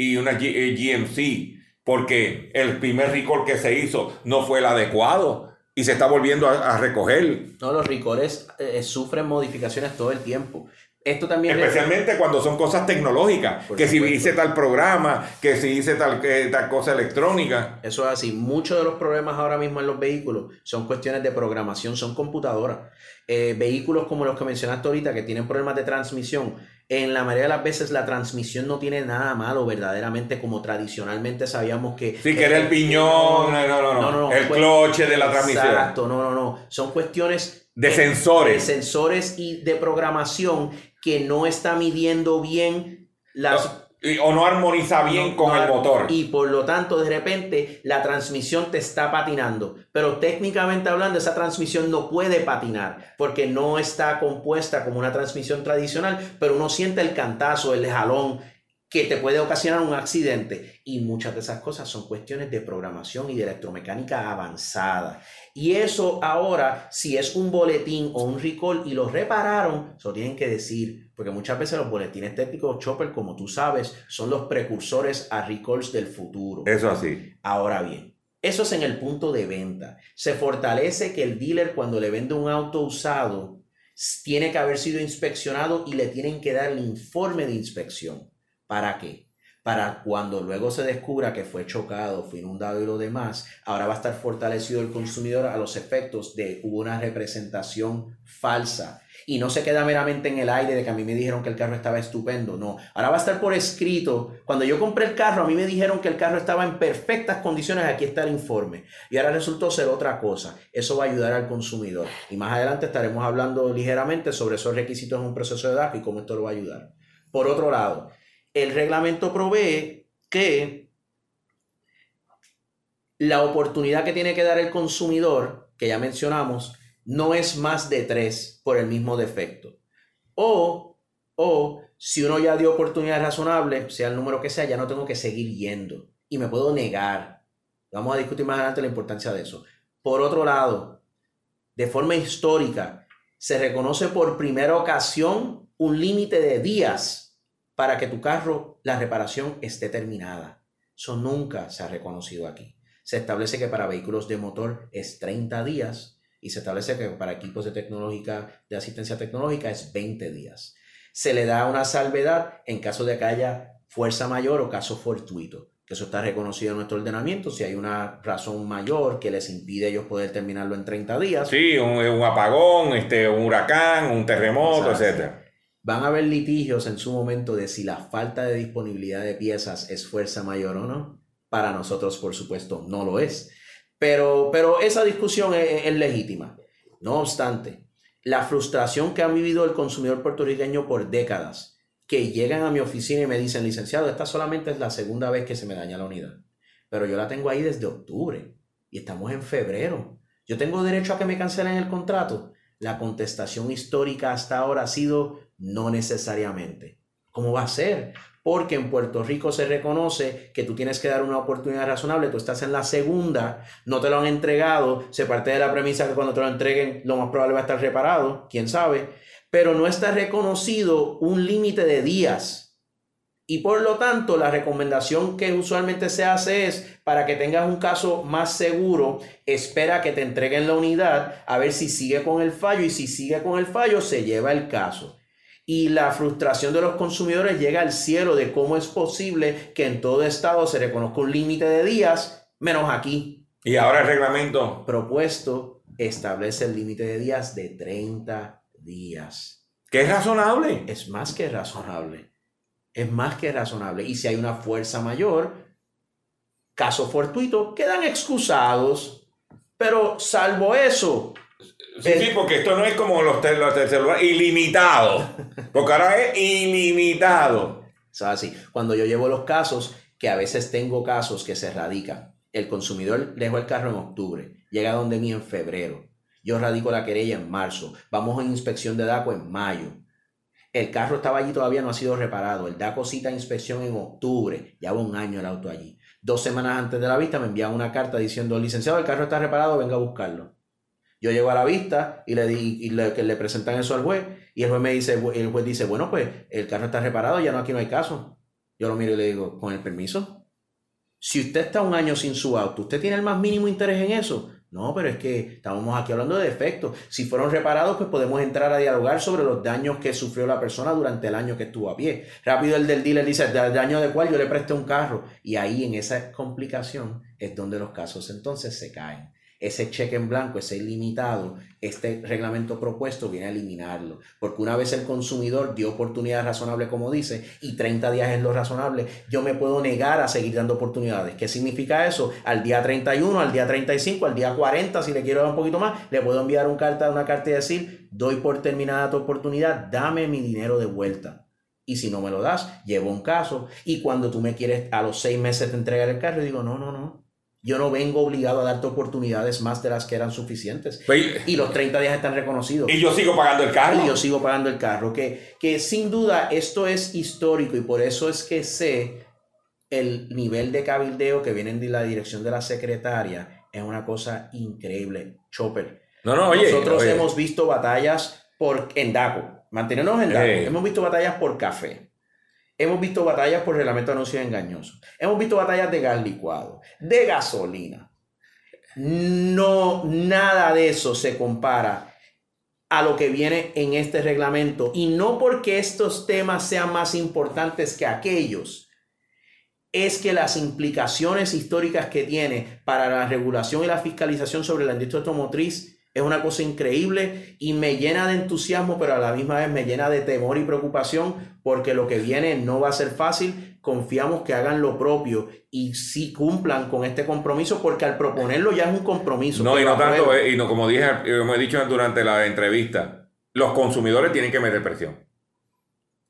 y una GMC eh, porque el primer recall que se hizo no fue el adecuado y se está volviendo a, recoger. No, los recalls eh, sufren modificaciones todo el tiempo. Esto también Especialmente cuando son cosas tecnológicas, que si hice tal programa, que si hice tal, tal cosa electrónica. Eso es así. Muchos de los problemas ahora mismo en los vehículos son cuestiones de programación, son computadoras. Eh, vehículos como los que mencionaste ahorita, que tienen problemas de transmisión, en la mayoría de las veces la transmisión no tiene nada malo verdaderamente como tradicionalmente sabíamos que... Sí, que era el piñón, no, no, no, el cloche de la transmisión. Exacto, no, no, no. Son cuestiones... De sensores. De sensores y de programación que no está midiendo bien las... o no armoniza bien con el motor. Y por lo tanto, de repente, la transmisión te está patinando. Pero técnicamente hablando, esa transmisión no puede patinar porque no está compuesta como una transmisión tradicional, pero uno siente el cantazo, el jalón que te puede ocasionar un accidente. Y muchas de esas cosas son cuestiones de programación y de electromecánica avanzada. Y eso ahora, si es un boletín o un recall y lo repararon, eso tienen que decir, porque muchas veces los boletines técnicos Chopper, como tú sabes, son los precursores a recalls del futuro. Eso así. Ahora bien, eso es en el punto de venta. Se fortalece que el dealer cuando le vende un auto usado, tiene que haber sido inspeccionado y le tienen que dar el informe de inspección. ¿Para qué? Para cuando luego se descubra que fue chocado, fue inundado y lo demás, ahora va a estar fortalecido el consumidor a los efectos de una representación falsa. Y no se queda meramente en el aire de que a mí me dijeron que el carro estaba estupendo. No, ahora va a estar por escrito. Cuando yo compré el carro, a mí me dijeron que el carro estaba en perfectas condiciones. Aquí está el informe. Y ahora resultó ser otra cosa. Eso va a ayudar al consumidor. Y más adelante estaremos hablando ligeramente sobre esos requisitos en un proceso de DACO y cómo esto lo va a ayudar. Por otro lado, el reglamento provee que la oportunidad que tiene que dar el consumidor, que ya mencionamos, no es más de tres por el mismo defecto. O, o si uno ya dio oportunidad razonable, sea el número que sea, ya no tengo que seguir yendo y me puedo negar. Vamos a discutir más adelante la importancia de eso. Por otro lado, de forma histórica, se reconoce por primera ocasión un límite de días para que tu carro, la reparación esté terminada. Eso nunca se ha reconocido aquí. Se establece que para vehículos de motor es 30 días y se establece que para equipos de, tecnológica, de asistencia tecnológica es 20 días. Se le da una salvedad en caso de que haya fuerza mayor o caso fortuito. Eso está reconocido en nuestro ordenamiento. Si hay una razón mayor que les impide ellos poder terminarlo en 30 días. Sí, un, apagón, este, un huracán, un terremoto, etc. Van a haber litigios en su momento de si la falta de disponibilidad de piezas es fuerza mayor o no. Para nosotros, por supuesto, no lo es. Pero, pero esa discusión es, es legítima. No obstante, la frustración que ha vivido el consumidor puertorriqueño por décadas, que llegan a mi oficina y me dicen, licenciado, esta solamente es la segunda vez que se me daña la unidad. Pero yo la tengo ahí desde octubre y estamos en febrero. Yo tengo derecho a que me cancelen el contrato. La contestación histórica hasta ahora ha sido No necesariamente. ¿Cómo va a ser? Porque en Puerto Rico se reconoce que tú tienes que dar una oportunidad razonable, tú estás en la segunda, no te lo han entregado, se parte de la premisa que cuando te lo entreguen lo más probable va a estar reparado, quién sabe, pero no está reconocido un límite de días y por lo tanto, la recomendación que usualmente se hace es, para que tengas un caso más seguro, espera que te entreguen la unidad, a ver si sigue con el fallo y si sigue con el fallo, se lleva el caso. Y la frustración de los consumidores llega al cielo de cómo es posible que en todo estado se reconozca un límite de días, menos aquí. Y ahora el reglamento propuesto establece el límite de días de 30 días. ¿Qué es razonable? Es más que razonable es más que razonable. Y si hay una fuerza mayor, caso fortuito, quedan excusados. Pero salvo eso. Sí, sí, porque esto no es como los, los del celular, ilimitado. Porque ahora es ilimitado. Así, cuando yo llevo los casos, que a veces tengo casos que se radican. El consumidor dejó el carro en octubre, llega donde mí en febrero. Yo radico la querella en marzo. Vamos a inspección de DACO en mayo. El carro estaba allí, todavía no ha sido reparado. El da cosita inspección en octubre. Ya va un año el auto allí. Dos semanas antes de la vista me envían una carta diciendo, licenciado, el carro está reparado, venga a buscarlo. Yo llego a la vista y le, di, y le, le presentan eso al juez y el juez me dice, el juez dice, bueno, pues el carro está reparado, ya no aquí no hay caso. Yo lo miro y le digo, con el permiso. Si usted está un año sin su auto, ¿usted tiene el más mínimo interés en eso? No, pero es que estábamos aquí hablando de defectos. Si fueron reparados, pues podemos entrar a dialogar sobre los daños que sufrió la persona durante el año que estuvo a pie. Rápido el del dealer dice, ¿el daño de cuál yo le presté un carro? Y ahí en esa complicación es donde los casos entonces se caen ese cheque en blanco, ese ilimitado, este reglamento propuesto viene a eliminarlo. Porque una vez el consumidor dio oportunidad razonable, como dice, y 30 días es lo razonable, yo me puedo negar a seguir dando oportunidades. ¿Qué significa eso? Al día 31, al día 35, al día 40, si le quiero dar un poquito más, le puedo enviar un carta, una carta y decir, doy por terminada tu oportunidad, dame mi dinero de vuelta. Y si no me lo das, llevo un caso. Y cuando tú me quieres a los seis meses te entregar el carro, digo, no, no, no yo no vengo obligado a darte oportunidades más de las que eran suficientes. Pues, y los 30 días están reconocidos. Y yo sigo pagando el carro. Y yo sigo pagando el carro. Que, que sin duda esto es histórico y por eso es que sé el nivel de cabildeo que viene de la dirección de la secretaria. Es una cosa increíble. Chopper. No, no, oye. Nosotros hemos visto batallas por, en DACO. Mantenernos en DACO. Hemos visto batallas por café. Hemos visto batallas por reglamento de anuncios engañosos. Hemos visto batallas de gas licuado, de gasolina. No, nada de eso se compara a lo que viene en este reglamento. Y no porque estos temas sean más importantes que aquellos, es que las implicaciones históricas que tiene para la regulación y la fiscalización sobre la industria automotriz es una cosa increíble y me llena de entusiasmo, pero a la misma vez me llena de temor y preocupación porque lo que viene no va a ser fácil. Confiamos que hagan lo propio y sí cumplan con este compromiso porque al proponerlo ya es un compromiso. No, y no tanto, eh, y no como dije, como he dicho durante la entrevista, los consumidores tienen que meter presión.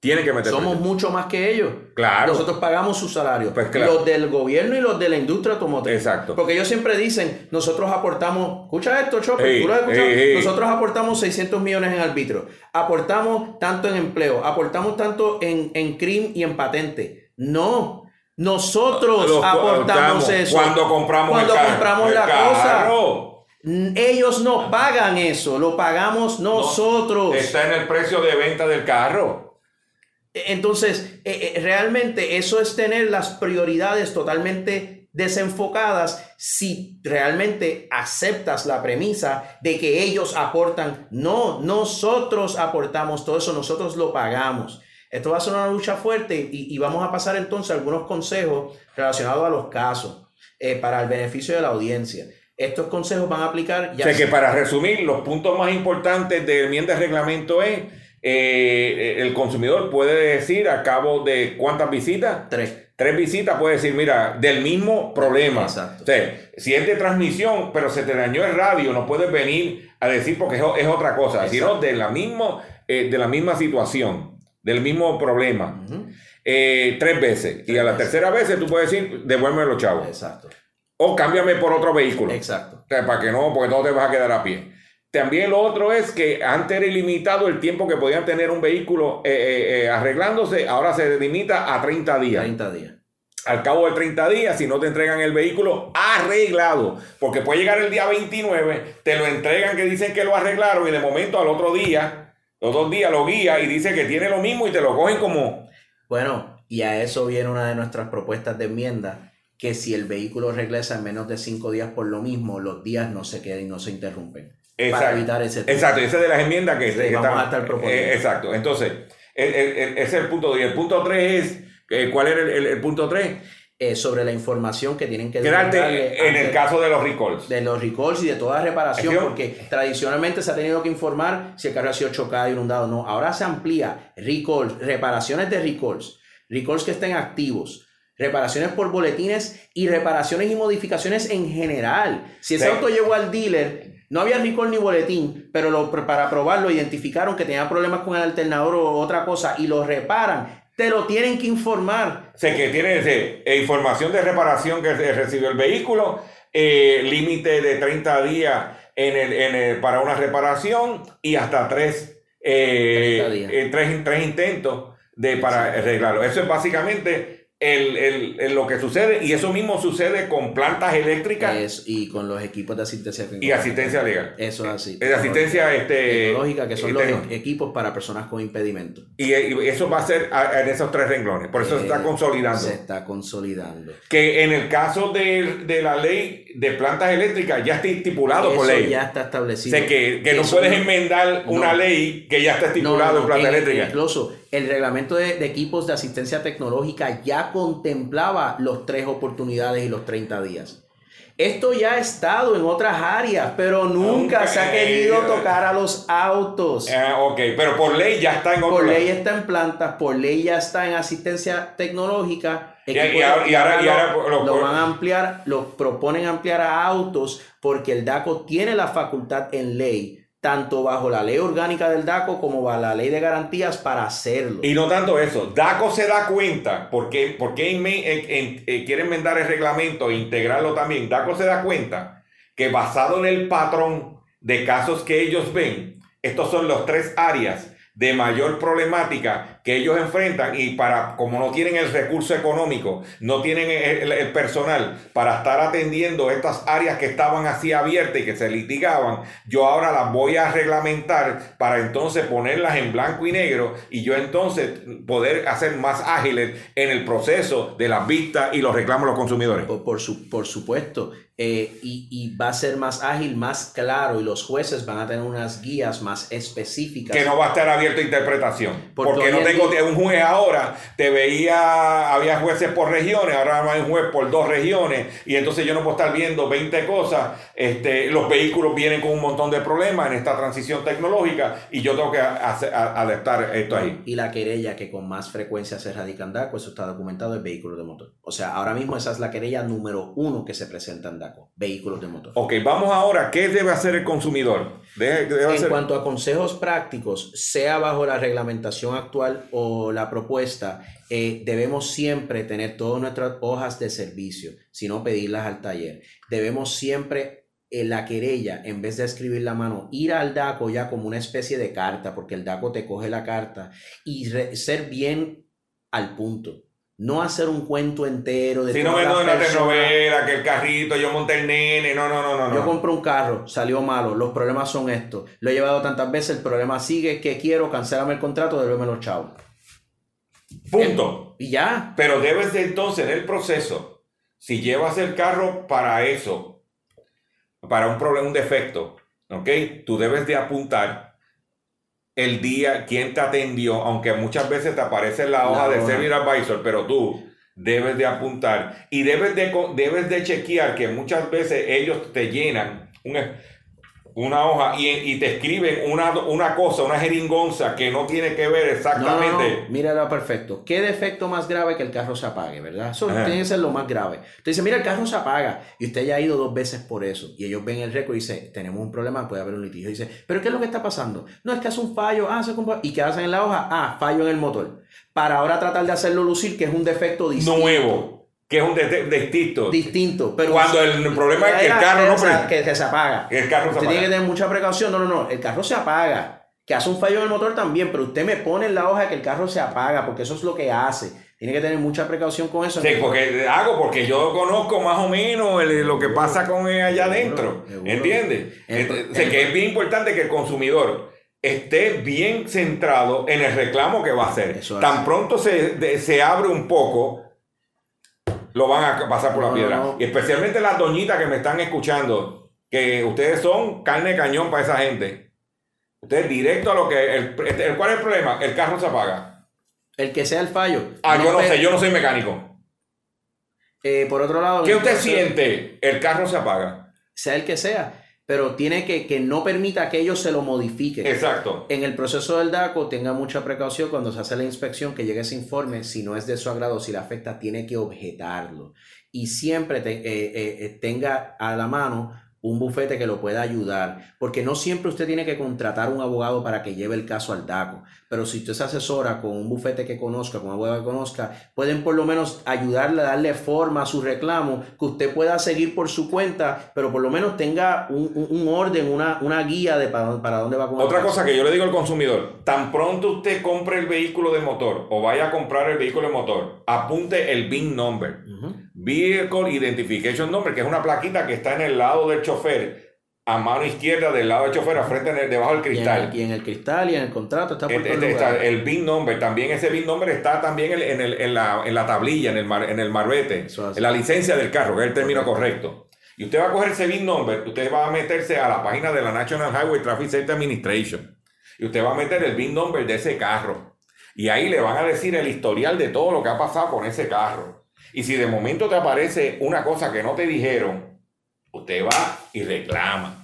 Tienen que meter Somos mucho más que ellos. Claro. Nosotros pagamos su salario. Pues claro. Los del gobierno y los de la industria automotriz. Exacto. Porque ellos siempre dicen, nosotros aportamos, escucha esto, Chopper, ¿tú lo has escuchado? Nosotros aportamos 600 millones en arbitro. Aportamos tanto en empleo, aportamos tanto en, en CRIM y en patente. No. Nosotros aportamos eso. Cuando compramos, cuando el compramos el la carro. cosa. Ellos no pagan eso, lo pagamos nosotros. No, está en el precio de venta del carro. Entonces, eh, eh, realmente eso es tener las prioridades totalmente desenfocadas si realmente aceptas la premisa de que ellos aportan. No, nosotros aportamos todo eso, nosotros lo pagamos. Esto va a ser una lucha fuerte y, vamos a pasar entonces algunos consejos relacionados a los casos eh, para el beneficio de la audiencia. Estos consejos van a aplicar ya. O sea que para resumir, los puntos más importantes de enmienda de reglamento es eh, el consumidor puede decir a cabo de cuántas visitas. Tres. Tres visitas puede decir, mira, del mismo problema. Exacto. O sea, si es de transmisión, pero se te dañó el radio, no puedes venir a decir porque es, otra cosa, sino de la, mismo, eh, de la misma situación, del mismo problema. Eh, tres veces. y a la tercera vez tú puedes decir, devuélveme los chavos. Exacto. O cámbiame por otro vehículo. Exacto. O sea, para que no, porque no te vas a quedar a pie. También lo otro es que antes era ilimitado el tiempo que podían tener un vehículo eh, eh, eh, arreglándose, ahora se limita a 30 días. 30 días. Al cabo de 30 días, si no te entregan el vehículo arreglado, porque puede llegar el día 29, te lo entregan que dicen que lo arreglaron y de momento al otro día, los dos días lo guía y dice que tiene lo mismo y te lo cogen como... Bueno, y a eso viene una de nuestras propuestas de enmienda, que si el vehículo regresa en menos de 5 días por lo mismo, los días no se queden y no se interrumpen. Exacto. Para evitar ese tema. Exacto, esa es de las enmiendas que, Sí, que vamos están- a estar proponiendo. eh, exacto, entonces, el- el- el- ese es el punto 2. Y el punto 3 es, eh, ¿cuál era el, punto 3? Eh, sobre la información que tienen que darle en el caso de los recalls. de los recalls y de toda reparación, porque tradicionalmente se ha tenido que informar si el carro ha sido chocado, inundado. No, ahora se amplía recalls, reparaciones de recalls, recalls que estén activos, reparaciones por boletines y reparaciones y modificaciones en general. Si ese Sí. auto llegó al dealer, no había recall ni boletín, pero lo, para probarlo identificaron que tenía problemas con el alternador o otra cosa y lo reparan, te lo tienen que informar. Sé que tiene ese, eh, información de reparación que recibió el vehículo, eh, límite de 30 días en el, en el- para una reparación y hasta tres, eh, 30 días. eh, tres, tres intentos de, para arreglarlo. Eso es básicamente el, el- el lo que sucede y eso mismo sucede con plantas eléctricas Es- y con los equipos de asistencia y asistencia legal. Eso es así. Es asistencia este, tecnológica, que son los equipos para personas con impedimento. y, y eso va a ser en esos tres renglones. Por eso se está Eh, consolidando. Se está consolidando. Que en el caso de, de la ley de plantas eléctricas ya está estipulado por ley. ya está establecido. Sé que, que no puedes no- enmendar una ley que ya está estipulado no, en planta en- eléctrica. Incluso el reglamento de, de equipos de asistencia tecnológica ya contemplaba los tres oportunidades y los 30 días. Esto ya ha estado en otras áreas, pero nunca se ha querido tocar a los autos. Ah, ok, pero por ley ya está en Por ley está en plantas, por ley ya está en asistencia tecnológica. Y- equipos y ahora- y ahora- y ahora lo- lo van a ampliar, lo proponen ampliar a autos porque el DACO tiene la facultad en ley, tanto bajo la ley orgánica del DACO como bajo la ley de garantías para hacerlo. Y no tanto eso, DACO se da cuenta, porque, porque enme- en- en- eh, quiere enmendar el reglamento e integrarlo también, DACO se da cuenta que basado en el patrón de casos que ellos ven, estos son los tres áreas de mayor problemática que ellos enfrentan y para como no tienen el recurso económico, no tienen el, el personal para estar atendiendo estas áreas que estaban así abiertas y que se litigaban, yo ahora las voy a reglamentar para entonces ponerlas en blanco y negro y yo entonces poder hacer más ágiles en el proceso de las vistas y los reclamos de los consumidores. Por, por su- por supuesto, eh, y, y va a ser más ágil, más claro, y los jueces van a tener unas guías más específicas. Que no va a estar abierto a interpretación. Porque Porque no tengo día- un juez ahora, te veía, había jueces por regiones, ahora hay un juez por dos regiones, y entonces yo no puedo estar viendo 20 cosas. Este, los vehículos vienen con un montón de problemas en esta transición tecnológica, y yo tengo que hacer- a- adaptar esto ahí. Y la querella que con más frecuencia se radica en DACO, eso está documentado, es vehículos de motor. O sea, ahora mismo esa es la querella número uno que se presenta en DACO, vehículos de motor. Ok, vamos ahora, ¿qué debe hacer el consumidor? En cuanto a consejos prácticos, sea bajo la reglamentación actual o la propuesta, eh, debemos siempre tener todas nuestras hojas de servicio, si no pedirlas al taller. Debemos siempre en la querella, en vez de escribir la mano, ir al DACO ya como una especie de carta, porque el DACO te coge la carta y ser bien al punto. No hacer un cuento entero de Si no doy una telenovela, que el carrito, yo monté el nene, no, no, no, no. Yo no. compré un carro, salió malo, los problemas son estos. Lo he llevado tantas veces, el problema sigue, que quiero, cancélame el contrato, devuélveme los chavos. Punto. Y ya. Pero debes de entonces en el proceso, si llevas el carro para eso, para un problema, un defecto, ¿ok? Tú debes de apuntar el día, quién te atendió, aunque muchas veces te aparece en la hoja de hoja. Service Advisor, pero tú debes de apuntar y debes de, debes de chequear que muchas veces ellos te llenan un, una hoja y, y te escriben una, una cosa, una jeringonza que no tiene que ver No, no, exactamente. no, míralo perfecto. ¿Qué defecto más grave que el carro se apague, verdad? Eso tiene que ser lo más grave. Usted dice, mira, el carro se apaga. Y usted ya ha ido dos veces por eso. Y ellos ven el récord y dice, tenemos un problema, puede haber un litigio. Y dice, ¿pero qué es lo que está pasando? No, es que hace un fallo. Ah, se. ¿Y qué hacen en la hoja? Ah, fallo en el motor. Para ahora tratar de hacerlo lucir que es un defecto distinto. Nuevo. Que es un de- distinto. distinto. Pero Cuando el problema es que el carro no que se- prende. que, que se apaga. El carro se Usted tiene apaga. que tener mucha precaución. No, no, no. El carro se apaga. Que hace un fallo en el motor también, pero usted me pone en la hoja que el carro se apaga, porque eso es lo que hace. Tiene que tener mucha precaución con eso. Sí, porque hago porque yo conozco más o menos el- lo que pasa con él allá adentro. ¿Entiendes? El- Ent- o sea, el- que es bien importante que el consumidor esté bien centrado en el reclamo que va a hacer. Tan pronto se, de- se abre un poco, lo van a pasar por la No, piedra. no. Y especialmente las doñitas que me están escuchando, que ustedes son carne de cañón para esa gente. Ustedes directo a lo que... El, el- ¿Cuál es el problema? El carro se apaga. El que sea el fallo. Ah, yo no sé, yo no soy mecánico. eh, por otro lado, ¿Qué usted siente? El carro se apaga. Sea el que sea, pero tiene que, que no permita que ellos se lo modifiquen. Exacto. En el proceso del DACO, tenga mucha precaución cuando se hace la inspección, que llegue ese informe, si no es de su agrado, si le afecta, tiene que objetarlo. Y siempre te- eh, eh, eh, tenga a la mano un bufete que lo pueda ayudar, porque no siempre usted tiene que contratar un abogado para que lleve el caso al DACO, pero si usted se asesora con un bufete que conozca, con un abogado que conozca, pueden por lo menos ayudarle a darle forma a su reclamo, que usted pueda seguir por su cuenta, pero por lo menos tenga un, un- un orden, una, una guía de para, para dónde va el Otra cosa que yo le digo al consumidor, tan pronto usted compre el vehículo de motor o vaya a comprar el vehículo de motor, apunte el VIN number. Vehicle Identification Number, que es una plaquita que está en el lado del chofer, a mano izquierda del lado del chofer, a frente en el- debajo del Y en, cristal. el, y en el cristal y en el contrato está por Este- este el VIN number, también ese VIN number está también en, el- en la, en la tablilla, en el, mar- en el marbete, en la licencia del carro, que es el término correcto. Y usted va a coger ese VIN number, usted va a meterse a la página de la National Highway Traffic Safety Administration y usted va a meter el VIN number de ese carro. Y ahí le van a decir el historial de todo lo que ha pasado con ese carro. Y si de momento te aparece una cosa que no te dijeron, usted va y reclama.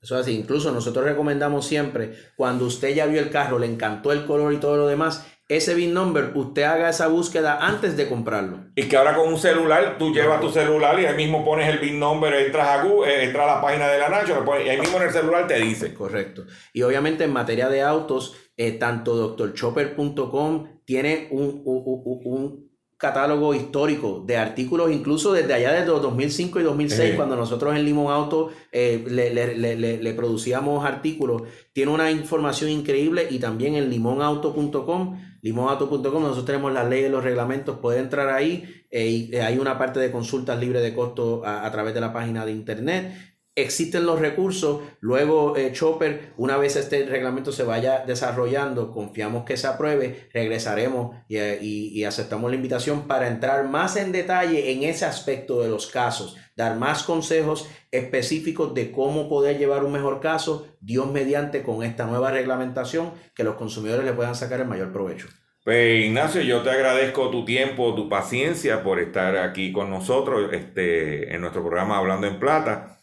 Eso es así. Incluso nosotros recomendamos siempre, cuando usted ya vio el carro, le encantó el color y todo lo demás, ese VIN number, usted haga esa búsqueda antes de comprarlo. Y que ahora con un celular, tú llevas tu celular y ahí mismo pones el VIN number, entras a Google, eh, entras a la página de la Nacho, y ahí mismo en el celular te dice. Correcto. Y obviamente en materia de autos, eh, tanto drchopper.com tiene un, un- un- un catálogo histórico de artículos, incluso desde allá desde los 2005 y 2006, Sí. cuando nosotros en Limón Auto eh, le, le- le- le- le producíamos artículos. Tiene una información increíble y también en limonauto.com. Limonauto.com, nosotros tenemos las leyes, los reglamentos, puede entrar ahí. eh, y hay una parte de consultas libre de costo a- a través de la página de internet existen los recursos, luego eh, Chopper, una vez este reglamento se vaya desarrollando, confiamos que se apruebe, regresaremos y, eh, y- y aceptamos la invitación para entrar más en detalle en ese aspecto de los casos, dar más consejos específicos de cómo poder llevar un mejor caso, Dios mediante con esta nueva reglamentación, que los consumidores le puedan sacar el mayor provecho. Pues Ignacio, yo te agradezco tu tiempo, tu paciencia por estar aquí con nosotros este, en nuestro programa Hablando en Plata.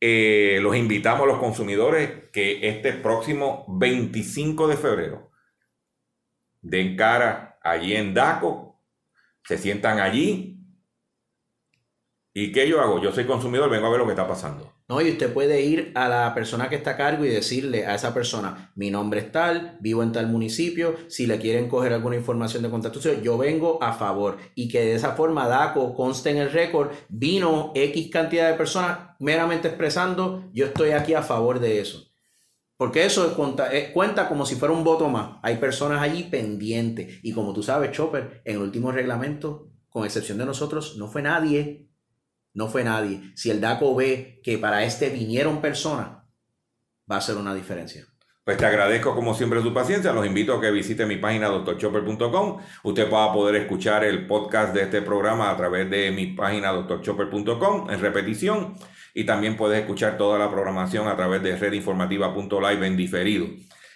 Eh, los invitamos a los consumidores que este próximo 25 de febrero den cara allí en DACO, se sientan allí. ¿Y qué yo hago? Yo soy consumidor, vengo a ver lo que está pasando. No, y usted puede ir a la persona que está a cargo y decirle a esa persona, mi nombre es tal, vivo en tal municipio, si le quieren coger alguna información de contacto, yo vengo a favor. Y que de esa forma DACO conste en el récord, vino X cantidad de personas meramente expresando, yo estoy aquí a favor de eso. Porque eso es cuenta, es- cuenta como si fuera un voto más. Hay personas allí pendientes. Y como tú sabes, Chopper, en el último reglamento, con excepción de nosotros, no fue nadie no fue nadie. Si el DACO ve que para este vinieron personas, va a hacer una diferencia. Pues te agradezco como siempre su paciencia. Los invito a que visite mi página doctorchopper.com. Usted va a poder escuchar el podcast de este programa a través de mi página doctorchopper.com en repetición. Y también puedes escuchar toda la programación a través de redinformativa.live en diferido.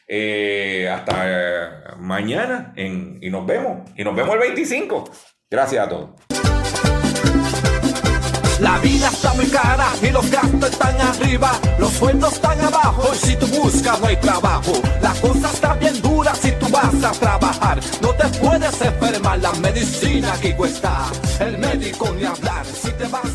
Eh, hasta eh, mañana en- y nos vemos. Y nos vemos el 25. Gracias a todos. La vida está muy cara y los gastos están arriba, los sueldos están abajo y si tú buscas no hay trabajo. La cosa está bien dura si tú vas a trabajar, no te puedes enfermar, la medicina aquí cuesta, el médico ni hablar, si te vas